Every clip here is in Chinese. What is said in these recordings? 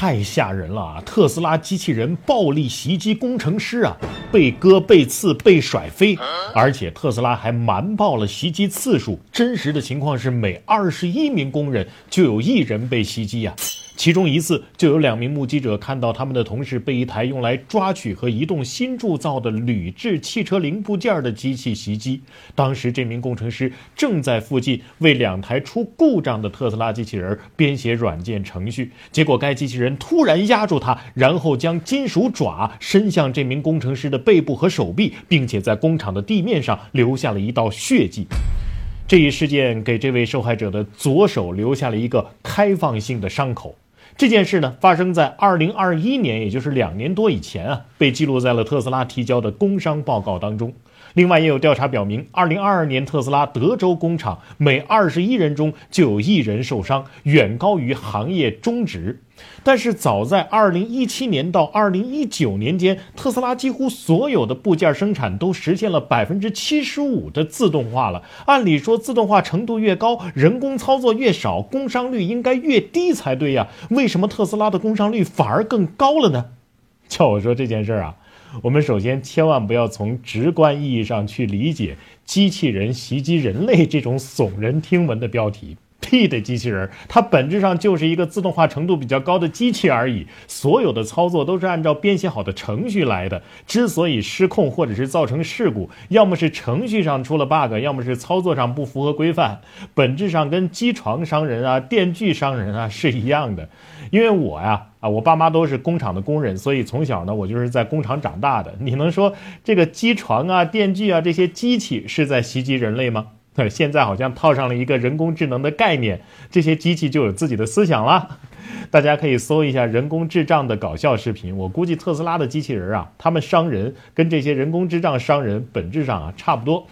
太吓人了啊！特斯拉机器人暴力袭击工程师啊，被割、被刺、被甩飞，而且特斯拉还瞒报了袭击次数。真实的情况是，每二十一名工人就有一人被袭击呀。其中一次，就有两名目击者看到他们的同事被一台用来抓取和移动新铸造的铝制汽车零部件的机器袭击。当时，这名工程师正在附近为两台出故障的特斯拉机器人编写软件程序。结果，该机器人突然压住他，然后将金属爪伸向这名工程师的背部和手臂，并且在工厂的地面上留下了一道血迹。这一事件给这位受害者的左手留下了一个开放性的伤口。这件事呢，发生在二零二一年，也就是两年多以前啊，被记录在了特斯拉提交的工商报告当中。另外，也有调查表明，二零二二年特斯拉德州工厂每二十一人中就有一人受伤，远高于行业中值。但是，早在二零一七年到二零一九年间，特斯拉几乎所有的部件生产都实现了百分之七十五的自动化了。按理说，自动化程度越高，人工操作越少，工伤率应该越低才对呀？为什么特斯拉的工伤率反而更高了呢？叫我说这件事儿啊！我们首先千万不要从直观意义上去理解“机器人袭击人类”这种耸人听闻的标题。屁的机器人，它本质上就是一个自动化程度比较高的机器而已。所有的操作都是按照编写好的程序来的。之所以失控或者是造成事故，要么是程序上出了 bug，要么是操作上不符合规范。本质上跟机床伤人啊、电锯伤人啊是一样的。因为我呀啊，我爸妈都是工厂的工人，所以从小呢，我就是在工厂长大的。你能说这个机床啊、电锯啊这些机器是在袭击人类吗？现在好像套上了一个人工智能的概念，这些机器就有自己的思想了。大家可以搜一下人工智障的搞笑视频。我估计特斯拉的机器人啊，他们伤人跟这些人工智障伤人本质上啊差不多。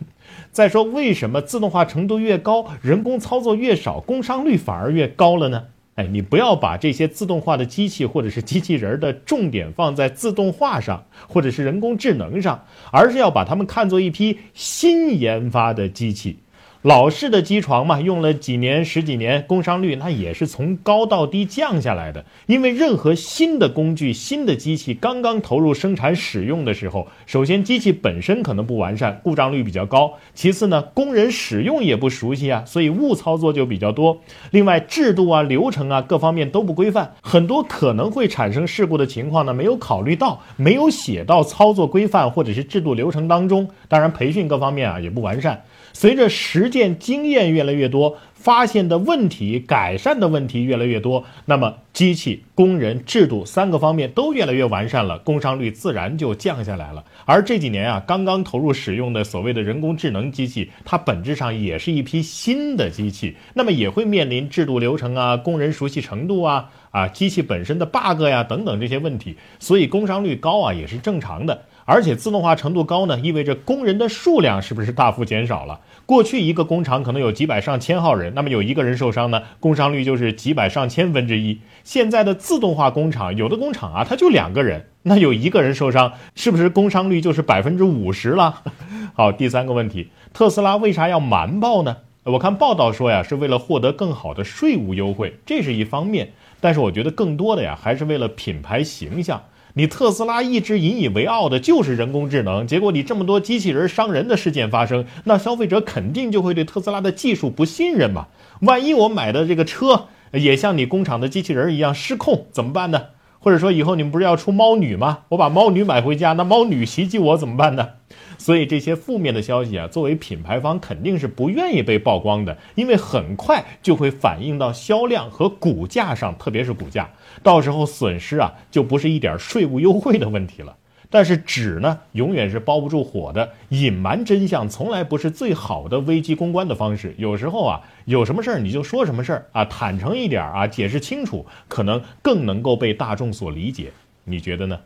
再说，为什么自动化程度越高，人工操作越少，工伤率反而越高了呢？哎，你不要把这些自动化的机器或者是机器人的重点放在自动化上，或者是人工智能上，而是要把它们看作一批新研发的机器。老式的机床嘛，用了几年、十几年，工伤率那也是从高到低降下来的。因为任何新的工具、新的机器刚刚投入生产使用的时候，首先机器本身可能不完善，故障率比较高；其次呢，工人使用也不熟悉啊，所以误操作就比较多。另外，制度啊、流程啊各方面都不规范，很多可能会产生事故的情况呢，没有考虑到，没有写到操作规范或者是制度流程当中。当然，培训各方面啊也不完善。随着时实践经验越来越多，发现的问题、改善的问题越来越多，那么机器、工人、制度三个方面都越来越完善了，工伤率自然就降下来了。而这几年啊，刚刚投入使用的所谓的人工智能机器，它本质上也是一批新的机器，那么也会面临制度流程啊、工人熟悉程度啊、啊机器本身的 bug 呀等等这些问题，所以工伤率高啊也是正常的。而且自动化程度高呢，意味着工人的数量是不是大幅减少了？过去一个工厂可能有几百上千号人那么有一个人受伤呢，工伤率就是几百上千分之一。现在的自动化工厂，有的工厂啊，它就两个人，那有一个人受伤，是不是工伤率就是百分之五十了？好，第三个问题，特斯拉为啥要瞒报呢？我看报道说呀，是为了获得更好的税务优惠，这是一方面，但是我觉得更多的呀，还是为了品牌形象。你特斯拉一直引以为傲的就是人工智能，结果你这么多机器人伤人的事件发生，那消费者肯定就会对特斯拉的技术不信任嘛？万一我买的这个车也像你工厂的机器人一样失控怎么办呢？或者说以后你们不是要出猫女吗？我把猫女买回家，那猫女袭击我怎么办呢？所以这些负面的消息啊，作为品牌方肯定是不愿意被曝光的，因为很快就会反映到销量和股价上，特别是股价，到时候损失啊就不是一点税务优惠的问题了。但是纸呢，永远是包不住火的，隐瞒真相从来不是最好的危机公关的方式。有时候啊，有什么事儿你就说什么事儿啊，坦诚一点啊，解释清楚，可能更能够被大众所理解。你觉得呢？